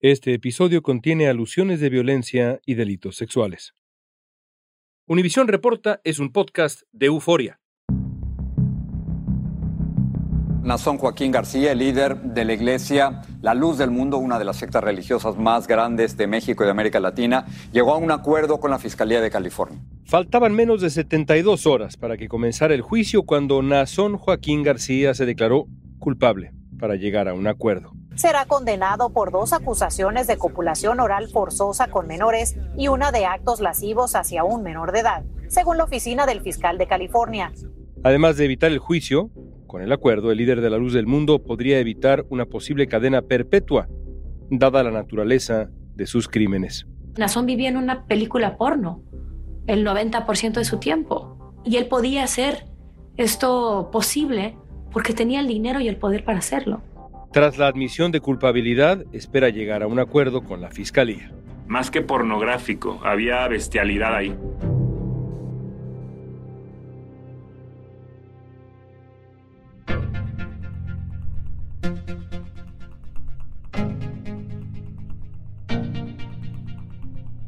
Este episodio contiene alusiones de violencia y delitos sexuales. Univisión Reporta es un podcast de euforia. Nazón Joaquín García, el líder de la Iglesia La Luz del Mundo, una de las sectas religiosas más grandes de México y de América Latina, llegó a un acuerdo con la Fiscalía de California. Faltaban menos de 72 horas para que comenzara el juicio cuando Nazón Joaquín García se declaró culpable para llegar a un acuerdo. Será condenado por dos acusaciones de copulación oral forzosa con menores y una de actos lascivos hacia un menor de edad, según la oficina del fiscal de California. Además de evitar el juicio, con el acuerdo, el líder de la luz del mundo podría evitar una posible cadena perpetua, dada la naturaleza de sus crímenes. Nazón vivía en una película porno el 90% de su tiempo. Y él podía hacer esto posible porque tenía el dinero y el poder para hacerlo. Tras la admisión de culpabilidad, espera llegar a un acuerdo con la fiscalía. Más que pornográfico, había bestialidad ahí.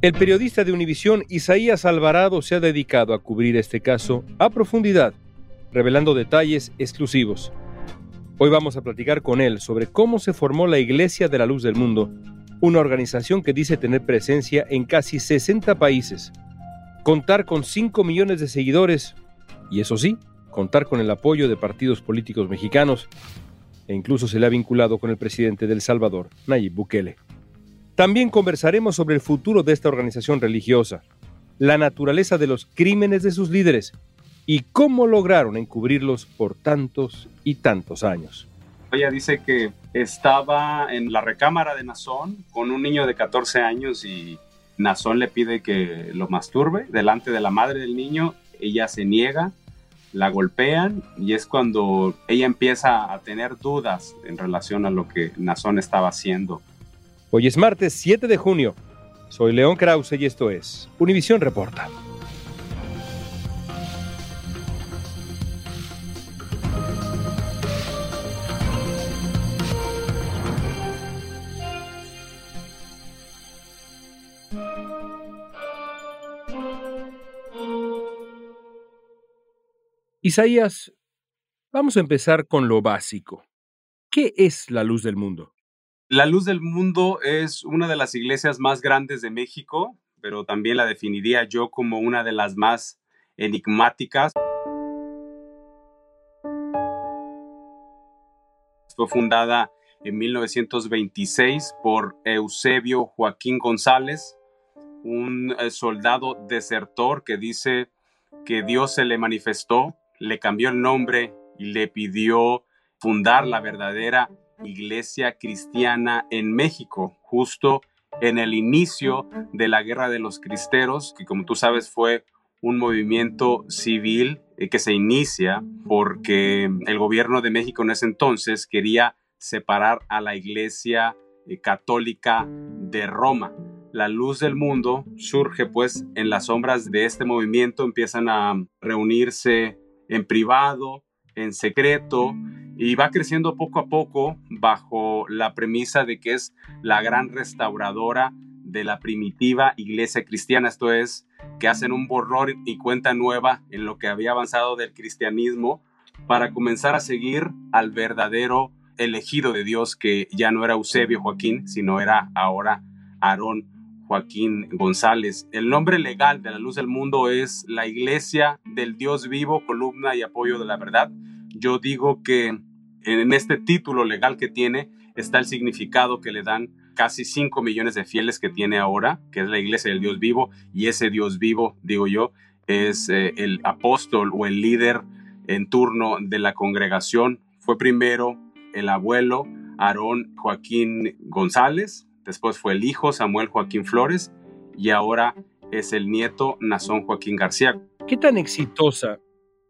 El periodista de Univisión Isaías Alvarado se ha dedicado a cubrir este caso a profundidad, revelando detalles exclusivos. Hoy vamos a platicar con él sobre cómo se formó la Iglesia de la Luz del Mundo, una organización que dice tener presencia en casi 60 países, contar con 5 millones de seguidores y eso sí, contar con el apoyo de partidos políticos mexicanos e incluso se le ha vinculado con el presidente del Salvador, Nayib Bukele. También conversaremos sobre el futuro de esta organización religiosa, la naturaleza de los crímenes de sus líderes y cómo lograron encubrirlos por tantos y tantos años. Ella dice que estaba en la recámara de Nazón con un niño de 14 años y Nazón le pide que lo masturbe delante de la madre del niño. Ella se niega, la golpean y es cuando ella empieza a tener dudas en relación a lo que Nazón estaba haciendo. Hoy es martes 7 de junio. Soy León Krause y esto es Univisión Reporta. Isaías, vamos a empezar con lo básico. ¿Qué es la luz del mundo? La Luz del Mundo es una de las iglesias más grandes de México, pero también la definiría yo como una de las más enigmáticas. Fue fundada en 1926 por Eusebio Joaquín González, un eh, soldado desertor que dice que Dios se le manifestó, le cambió el nombre y le pidió fundar la verdadera iglesia cristiana en México, justo en el inicio de la Guerra de los Cristeros, que como tú sabes fue un movimiento civil eh, que se inicia porque el gobierno de México en ese entonces quería separar a la iglesia eh, católica de Roma. La luz del mundo surge pues en las sombras de este movimiento, empiezan a reunirse en privado, en secreto, y va creciendo poco a poco bajo la premisa de que es la gran restauradora de la primitiva iglesia cristiana, esto es, que hacen un borrón y cuenta nueva en lo que había avanzado del cristianismo para comenzar a seguir al verdadero elegido de Dios, que ya no era Eusebio Joaquín, sino era ahora Aarón Joaquín González. El nombre legal de la luz del mundo es la Iglesia del Dios vivo, columna y apoyo de la verdad. Yo digo que en este título legal que tiene está el significado que le dan casi 5 millones de fieles que tiene ahora, que es la iglesia del Dios vivo, y ese Dios vivo, digo yo, es eh, el apóstol o el líder en turno de la congregación. Fue primero el abuelo Aarón Joaquín González, después fue el hijo Samuel Joaquín Flores y ahora es el nieto Nazón Joaquín García. ¿Qué tan exitosa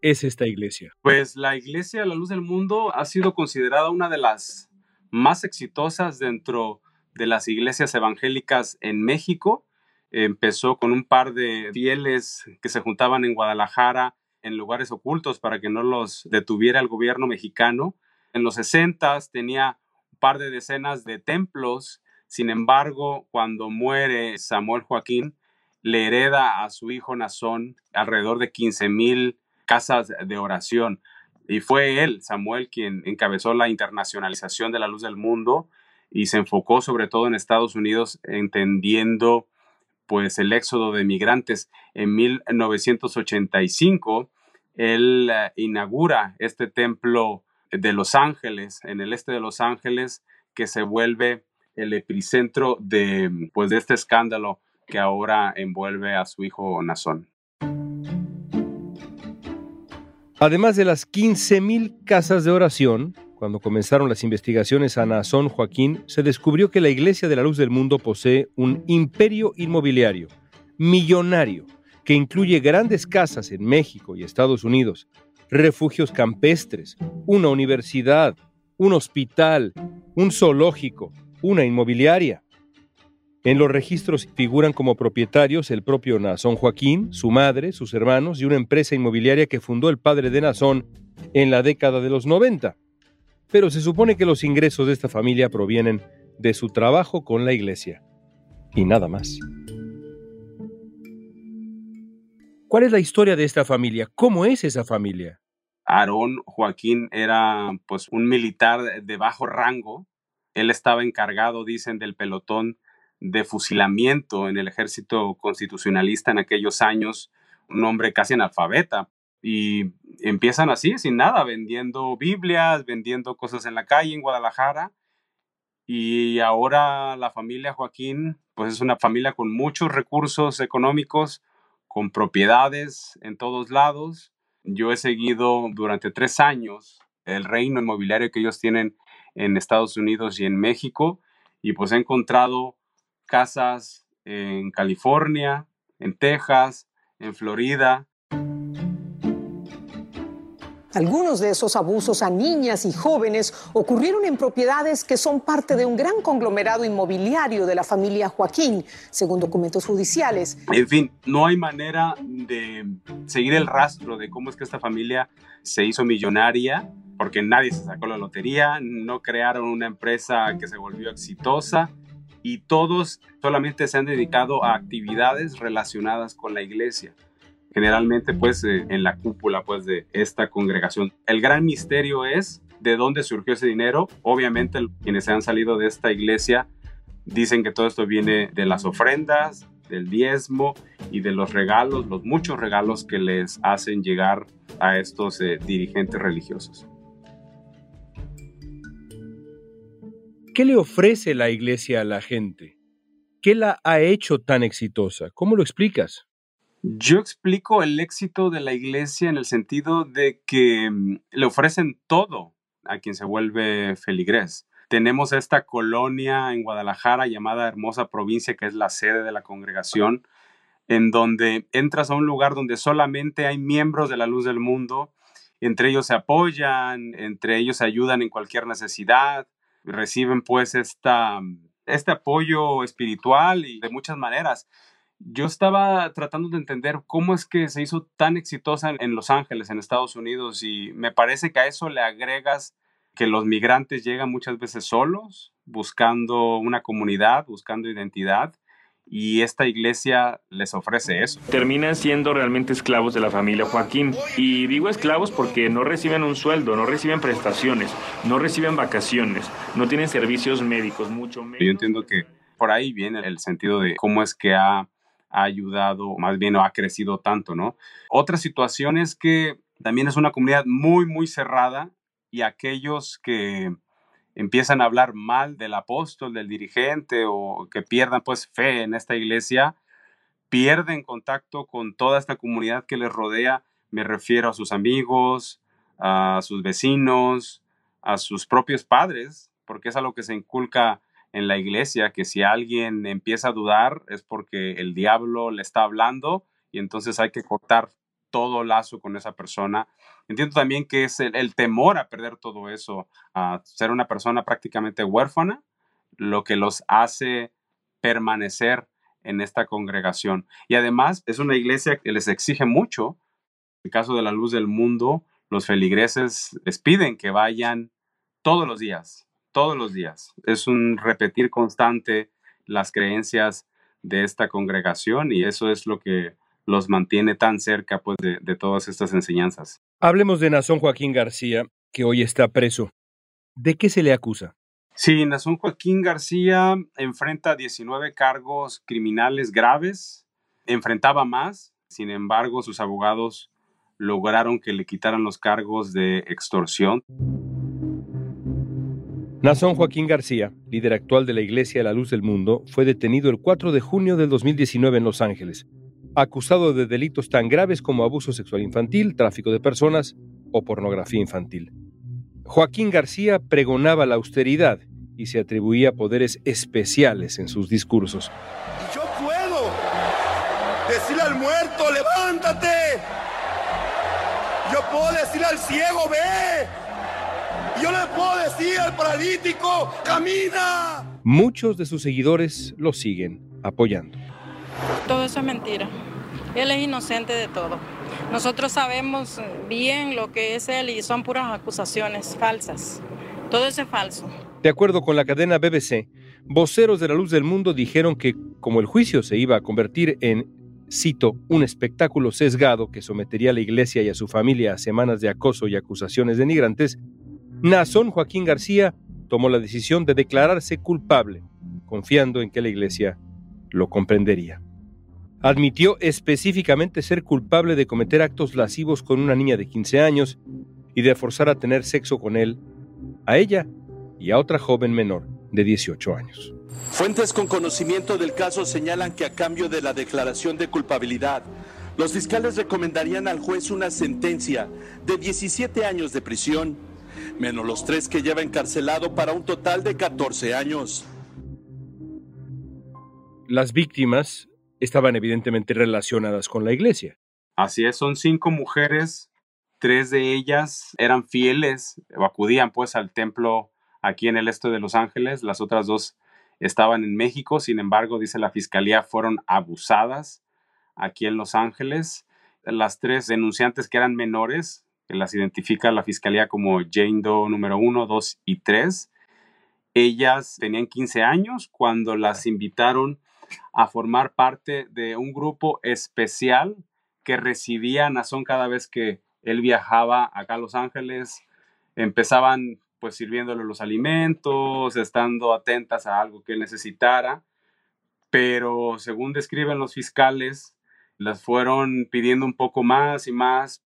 es esta iglesia? Pues la iglesia La Luz del Mundo ha sido considerada una de las más exitosas dentro de las iglesias evangélicas en México. Empezó con un par de fieles que se juntaban en Guadalajara en lugares ocultos para que no los detuviera el gobierno mexicano. En los 60 tenía un par de decenas de templos. Sin embargo, cuando muere Samuel Joaquín, le hereda a su hijo Nazón alrededor de 15 mil casas de oración. Y fue él, Samuel, quien encabezó la internacionalización de la luz del mundo y se enfocó sobre todo en Estados Unidos, entendiendo pues el éxodo de migrantes. En 1985, él eh, inaugura este templo de Los Ángeles, en el este de Los Ángeles, que se vuelve el epicentro de, pues, de este escándalo que ahora envuelve a su hijo Nazón. Además de las 15.000 casas de oración, cuando comenzaron las investigaciones a Nazón Joaquín, se descubrió que la Iglesia de la Luz del Mundo posee un imperio inmobiliario, millonario, que incluye grandes casas en México y Estados Unidos, refugios campestres, una universidad, un hospital, un zoológico, una inmobiliaria. En los registros figuran como propietarios el propio Nazón Joaquín, su madre, sus hermanos y una empresa inmobiliaria que fundó el padre de Nazón en la década de los 90. Pero se supone que los ingresos de esta familia provienen de su trabajo con la iglesia. Y nada más. ¿Cuál es la historia de esta familia? ¿Cómo es esa familia? Aarón Joaquín era pues un militar de bajo rango. Él estaba encargado, dicen, del pelotón de fusilamiento en el ejército constitucionalista en aquellos años, un hombre casi analfabeta. Y empiezan así, sin nada, vendiendo Biblias, vendiendo cosas en la calle en Guadalajara. Y ahora la familia Joaquín, pues es una familia con muchos recursos económicos, con propiedades en todos lados. Yo he seguido durante tres años el reino inmobiliario que ellos tienen en Estados Unidos y en México y pues he encontrado casas en California, en Texas, en Florida. Algunos de esos abusos a niñas y jóvenes ocurrieron en propiedades que son parte de un gran conglomerado inmobiliario de la familia Joaquín, según documentos judiciales. En fin, no hay manera de seguir el rastro de cómo es que esta familia se hizo millonaria, porque nadie se sacó la lotería, no crearon una empresa que se volvió exitosa y todos solamente se han dedicado a actividades relacionadas con la iglesia. Generalmente pues eh, en la cúpula pues de esta congregación. El gran misterio es de dónde surgió ese dinero. Obviamente quienes han salido de esta iglesia dicen que todo esto viene de las ofrendas, del diezmo y de los regalos, los muchos regalos que les hacen llegar a estos eh, dirigentes religiosos. ¿Qué le ofrece la iglesia a la gente? ¿Qué la ha hecho tan exitosa? ¿Cómo lo explicas? Yo explico el éxito de la iglesia en el sentido de que mm, le ofrecen todo a quien se vuelve feligrés. Tenemos esta colonia en Guadalajara llamada Hermosa Provincia, que es la sede de la congregación, en donde entras a un lugar donde solamente hay miembros de la luz del mundo, entre ellos se apoyan, entre ellos se ayudan en cualquier necesidad, reciben pues esta, este apoyo espiritual y de muchas maneras. Yo estaba tratando de entender cómo es que se hizo tan exitosa en Los Ángeles, en Estados Unidos, y me parece que a eso le agregas que los migrantes llegan muchas veces solos, buscando una comunidad, buscando identidad, y esta iglesia les ofrece eso. Terminan siendo realmente esclavos de la familia Joaquín. Y digo esclavos porque no reciben un sueldo, no reciben prestaciones, no reciben vacaciones, no tienen servicios médicos, mucho menos. Yo entiendo que por ahí viene el sentido de cómo es que ha, ha ayudado, más bien ha crecido tanto, ¿no? Otra situación es que también es una comunidad muy, muy cerrada y aquellos que empiezan a hablar mal del apóstol, del dirigente o que pierdan pues fe en esta iglesia, pierden contacto con toda esta comunidad que les rodea. Me refiero a sus amigos, a sus vecinos, a sus propios padres, porque es algo que se inculca en la iglesia que si alguien empieza a dudar es porque el diablo le está hablando y entonces hay que cortar todo lazo con esa persona. Entiendo también que es el, temor a perder todo eso, a ser una persona prácticamente huérfana, lo que los hace permanecer en esta congregación. Y además es una iglesia que les exige mucho. En el caso de la luz del mundo, los feligreses les piden que vayan todos los días, todos los días. Es un repetir constante las creencias de esta congregación y eso es lo que los mantiene tan cerca pues, de, de todas estas enseñanzas. Hablemos de Nazón Joaquín García, que hoy está preso. ¿De qué se le acusa? Sí, Nazón Joaquín García enfrenta 19 cargos criminales graves, enfrentaba más, sin embargo sus abogados lograron que le quitaran los cargos de extorsión. Nazón Joaquín García, líder actual de la Iglesia de la Luz del Mundo, fue detenido el 4 de junio del 2019 en Los Ángeles, acusado de delitos tan graves como abuso sexual infantil, tráfico de personas o pornografía infantil. Joaquín García pregonaba la austeridad y se atribuía poderes especiales en sus discursos. yo puedo decirle al muerto, levántate. Yo puedo decirle al ciego, ve. Yo le puedo decir al paralítico, camina. Muchos de sus seguidores lo siguen apoyando. Todo eso es mentira. Él es inocente de todo. Nosotros sabemos bien lo que es él y son puras acusaciones falsas. Todo eso es falso. De acuerdo con la cadena BBC, voceros de la luz del mundo dijeron que como el juicio se iba a convertir en, cito, un espectáculo sesgado que sometería a la iglesia y a su familia a semanas de acoso y acusaciones denigrantes, Nazón Joaquín García tomó la decisión de declararse culpable, confiando en que la iglesia lo comprendería. Admitió específicamente ser culpable de cometer actos lascivos con una niña de 15 años y de forzar a tener sexo con él, a ella y a otra joven menor de 18 años. Fuentes con conocimiento del caso señalan que a cambio de la declaración de culpabilidad, los fiscales recomendarían al juez una sentencia de 17 años de prisión, menos los tres que lleva encarcelado para un total de 14 años. Las víctimas estaban evidentemente relacionadas con la iglesia. Así es, son cinco mujeres, tres de ellas eran fieles, acudían pues al templo aquí en el este de Los Ángeles, las otras dos estaban en México, sin embargo, dice la fiscalía, fueron abusadas aquí en Los Ángeles. Las tres denunciantes que eran menores, que las identifica la fiscalía como Jane Doe número uno, dos y tres, ellas tenían 15 años cuando las invitaron a formar parte de un grupo especial que recibía a Nazón cada vez que él viajaba acá a Los Ángeles. Empezaban pues sirviéndole los alimentos, estando atentas a algo que él necesitara, pero según describen los fiscales, las fueron pidiendo un poco más y más.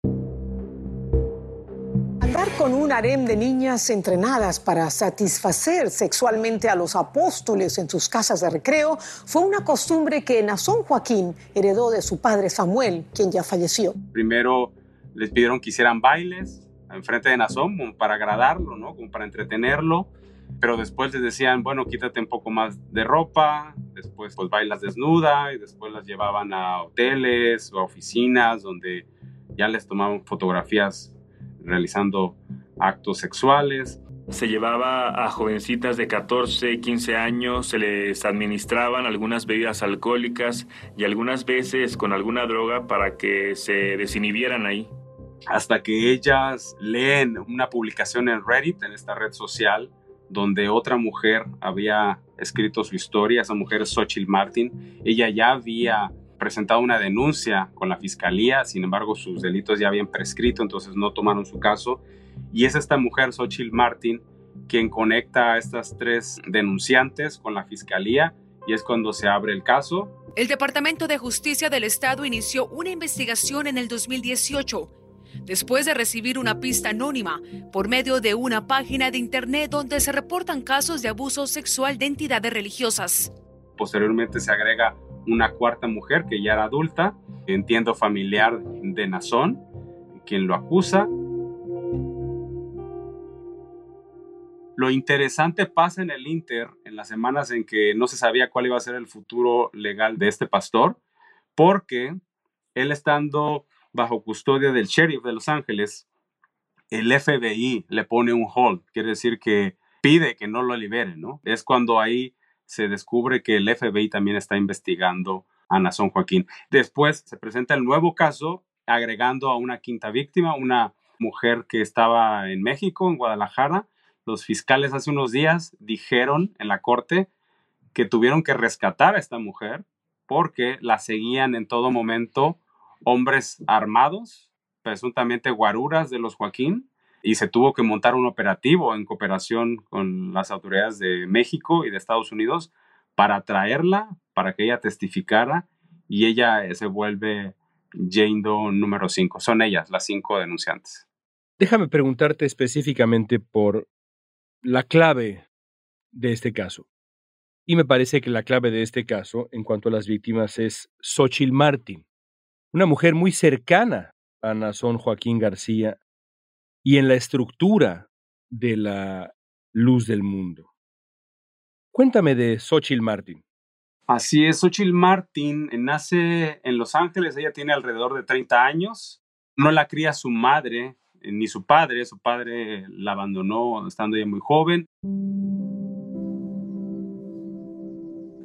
Con un harem de niñas entrenadas para satisfacer sexualmente a los apóstoles en sus casas de recreo fue una costumbre que Nazón Joaquín heredó de su padre Samuel, quien ya falleció. Primero les pidieron que hicieran bailes enfrente de Nazón para agradarlo, ¿no? Como para entretenerlo. Pero después les decían, bueno, quítate un poco más de ropa, después pues bailas desnuda y después las llevaban a hoteles o a oficinas donde ya les tomaban fotografías realizando actos sexuales. Se llevaba a jovencitas de 14, 15 años, se les administraban algunas bebidas alcohólicas y algunas veces con alguna droga para que se desinhibieran ahí. Hasta que ellas leen una publicación en Reddit, en esta red social, donde otra mujer había escrito su historia, esa mujer es Xochitl Martin, ella ya había presentado una denuncia con la fiscalía, sin embargo sus delitos ya habían prescrito, entonces no tomaron su caso. Y es esta mujer, Xochitl Martin, quien conecta a estas tres denunciantes con la fiscalía y es cuando se abre el caso. El Departamento de Justicia del Estado inició una investigación en el 2018 después de recibir una pista anónima por medio de una página de Internet donde se reportan casos de abuso sexual de entidades religiosas. Posteriormente se agrega una cuarta mujer que ya era adulta, entiendo familiar de Nazón, quien lo acusa. Lo interesante pasa en el Inter, en las semanas en que no se sabía cuál iba a ser el futuro legal de este pastor, porque él estando bajo custodia del sheriff de Los Ángeles, el FBI le pone un hold, quiere decir que pide que no lo liberen, ¿no? Es cuando ahí se descubre que el FBI también está investigando a Nazón Joaquín. Después se presenta el nuevo caso agregando a una quinta víctima, una mujer que estaba en México, en Guadalajara. Los fiscales hace unos días dijeron en la corte que tuvieron que rescatar a esta mujer porque la seguían en todo momento hombres armados, presuntamente guaruras de los Joaquín, y se tuvo que montar un operativo en cooperación con las autoridades de México y de Estados Unidos para traerla, para que ella testificara y ella se vuelve Jane Doe número 5. Son ellas, las cinco denunciantes. Déjame preguntarte específicamente por la clave de este caso. Y me parece que la clave de este caso, en cuanto a las víctimas, es Xochitl Martin, una mujer muy cercana a Nazón Joaquín García y en la estructura de la luz del mundo. Cuéntame de Xochitl Martin. Así es, Xochitl Martin nace en Los Ángeles, ella tiene alrededor de 30 años, no la cría su madre eh, ni su padre, su padre la abandonó estando ella muy joven.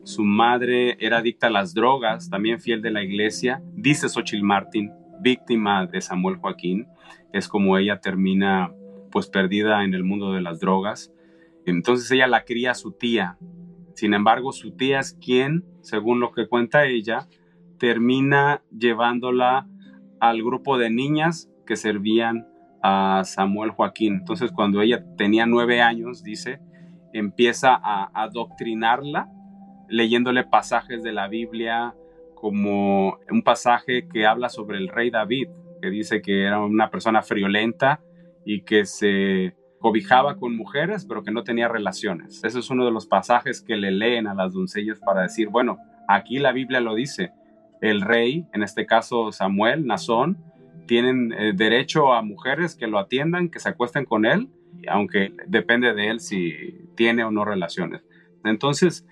Su madre era adicta a las drogas, también fiel de la iglesia, dice Xochitl Martin, víctima de Samuel Joaquín es como ella termina pues perdida en el mundo de las drogas. Entonces ella la cría a su tía. Sin embargo, su tía es quien, según lo que cuenta ella, termina llevándola al grupo de niñas que servían a Samuel Joaquín. Entonces, cuando ella tenía nueve años, dice, empieza a adoctrinarla, leyéndole pasajes de la Biblia, como un pasaje que habla sobre el rey David, que dice que era una persona friolenta y que se cobijaba con mujeres, pero que no tenía relaciones. Ese es uno de los pasajes que le leen a las doncellas para decir, bueno, aquí la Biblia lo dice, el rey, en este caso Samuel, Nazón, tienen eh, derecho a mujeres que lo atiendan, que se acuesten con él, aunque depende de él si tiene o no relaciones. Entonces,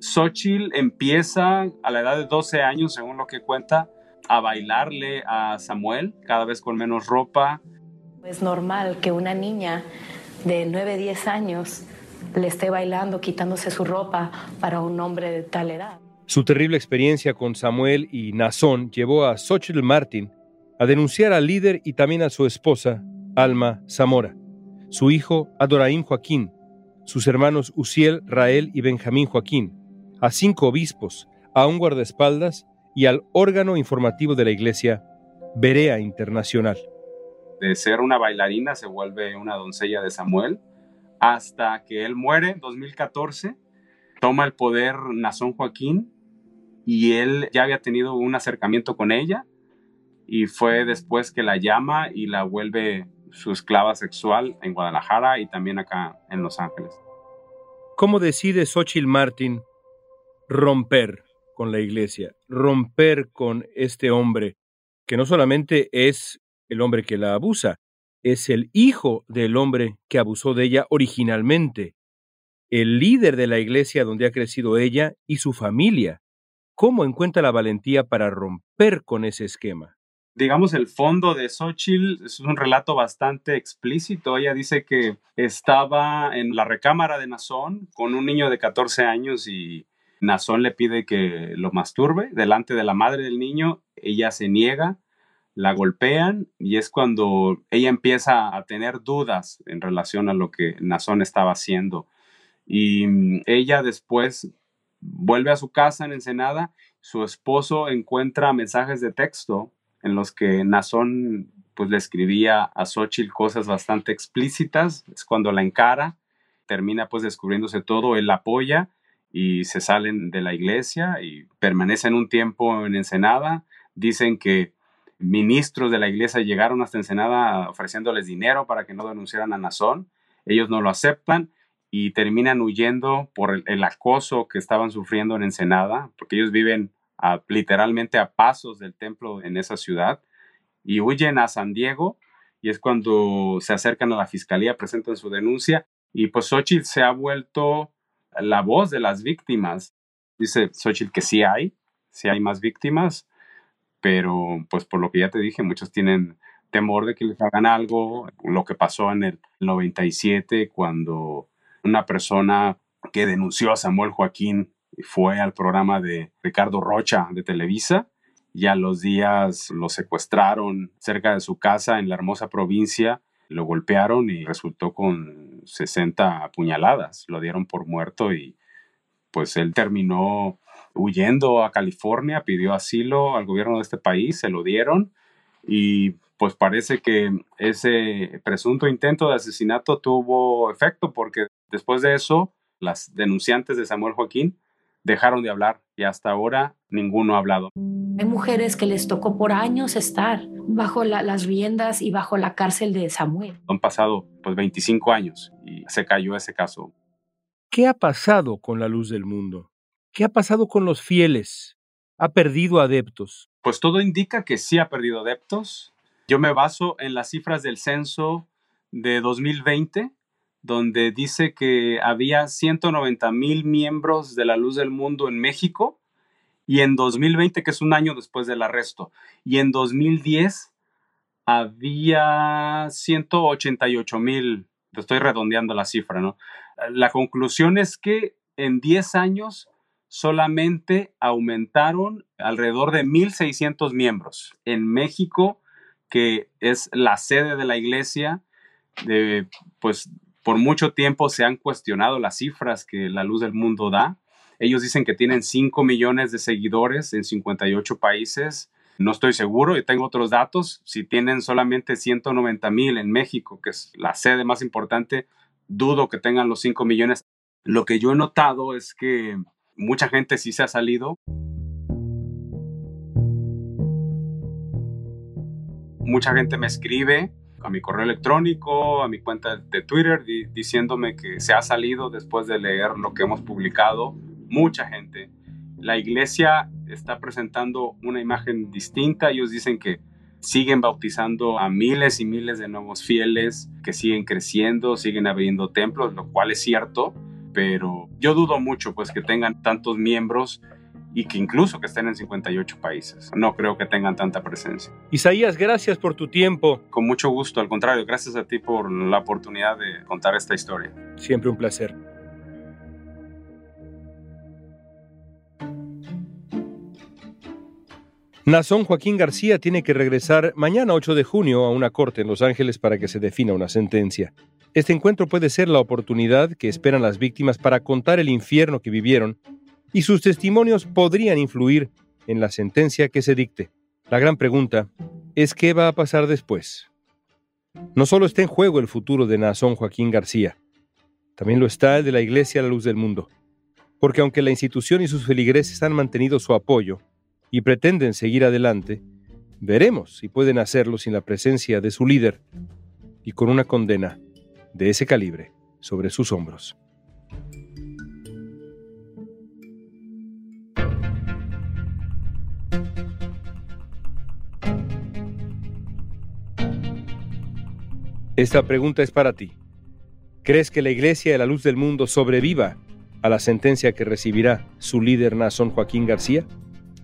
Xochitl empieza a la edad de 12 años, según lo que cuenta, a bailarle a Samuel, cada vez con menos ropa. Es normal que una niña de 9, 10 años le esté bailando, quitándose su ropa para un hombre de tal edad. Su terrible experiencia con Samuel y Nazón llevó a Xochitl Martin a denunciar al líder y también a su esposa, Alma Zamora, su hijo Adoraín Joaquín, sus hermanos Uciel, Rael y Benjamín Joaquín, a cinco obispos, a un guardaespaldas y al órgano informativo de la Iglesia, Berea Internacional. De ser una bailarina se vuelve una doncella de Samuel hasta que él muere en 2014, toma el poder Nazón Joaquín y él ya había tenido un acercamiento con ella y fue después que la llama y la vuelve su esclava sexual en Guadalajara y también acá en Los Ángeles. ¿Cómo decide Xochitl Martin romper con la iglesia, romper con este hombre, que no solamente es el hombre que la abusa, es el hijo del hombre que abusó de ella originalmente, el líder de la iglesia donde ha crecido ella y su familia. ¿Cómo encuentra la valentía para romper con ese esquema? digamos, el fondo de Xochitl es un relato bastante explícito. Ella dice que estaba en la recámara de Nazón con un niño de 14 años y Nazón le pide que lo masturbe delante de la madre del niño, ella se niega, la golpean y es cuando ella empieza a tener dudas en relación a lo que Nazón estaba haciendo. Y mm, ella después vuelve a su casa en Ensenada, su esposo encuentra mensajes de texto en los que Nazón pues le escribía a Xochitl cosas bastante explícitas, es cuando la encara, termina pues descubriéndose todo, él la apoya y se salen de la iglesia y permanecen un tiempo en Ensenada. Dicen que ministros de la iglesia llegaron hasta Ensenada ofreciéndoles dinero para que no denunciaran a Nazón. Ellos no lo aceptan y terminan huyendo por el, acoso que estaban sufriendo en Ensenada, porque ellos viven literalmente a pasos del templo en esa ciudad y huyen a San Diego y es cuando se acercan a la fiscalía, presentan su denuncia Y pues Xochitl se ha vuelto la voz de las víctimas. Dice Xochitl que sí hay, sí hay más víctimas, pero pues por lo que ya te dije, muchos tienen temor de que les hagan algo, lo que pasó en el 97 cuando una persona que denunció a Samuel Joaquín fue al programa de Ricardo Rocha de Televisa y a los días lo secuestraron cerca de su casa en la hermosa provincia, lo golpearon y resultó con 60 apuñaladas, lo dieron por muerto y pues él terminó huyendo a California, pidió asilo al gobierno de este país, se lo dieron y pues parece que ese presunto intento de asesinato tuvo efecto porque después de eso las denunciantes de Samuel Joaquín dejaron de hablar y hasta ahora ninguno ha hablado. Hay mujeres que les tocó por años estar bajo las riendas y bajo la cárcel de Samuel. Han pasado pues 25 años y se cayó ese caso. ¿Qué ha pasado con la luz del mundo? ¿Qué ha pasado con los fieles? ¿Ha perdido adeptos? Pues todo indica que sí ha perdido adeptos. Yo me baso en las cifras del censo de 2020, donde dice que había 190 mil miembros de la Luz del Mundo en México, y en 2020, que es un año después del arresto, y en 2010 había 188 mil, estoy redondeando la cifra, ¿no? La conclusión es que en 10 años solamente aumentaron alrededor de 1.600 miembros. En México que es la sede de la iglesia, de, pues por mucho tiempo se han cuestionado las cifras que la luz del mundo da. Ellos dicen que tienen 5 millones de seguidores en 58 países. No estoy seguro y tengo otros datos. Si tienen solamente 190 mil en México, que es la sede más importante, dudo que tengan los 5 millones. Lo que yo he notado es que mucha gente sí se ha salido. mucha gente me escribe a mi correo electrónico, a mi cuenta de Twitter, diciéndome que se ha salido después de leer lo que hemos publicado. Mucha gente. La iglesia está presentando una imagen distinta. Ellos dicen que siguen bautizando a miles y miles de nuevos fieles, que siguen creciendo, siguen abriendo templos, lo cual es cierto, pero yo dudo mucho pues que tengan tantos miembros y que incluso que estén en 58 países. No creo que tengan tanta presencia. Isaías, gracias por tu tiempo. Con mucho gusto, al contrario, gracias a ti por la oportunidad de contar esta historia. Siempre un placer. Nazón Joaquín García tiene que regresar mañana 8 de junio a una corte en Los Ángeles para que se defina una sentencia. Este encuentro puede ser la oportunidad que esperan las víctimas para contar el infierno que vivieron y sus testimonios podrían influir en la sentencia que se dicte. La gran pregunta es qué va a pasar después. No solo está en juego el futuro de Nazón Joaquín García, también lo está el de la Iglesia a la Luz del Mundo, porque aunque la institución y sus feligreses han mantenido su apoyo y pretenden seguir adelante, veremos si pueden hacerlo sin la presencia de su líder y con una condena de ese calibre sobre sus hombros. Esta pregunta es para ti. ¿Crees que la Iglesia de la Luz del Mundo sobreviva a la sentencia que recibirá su líder Nazón Joaquín García?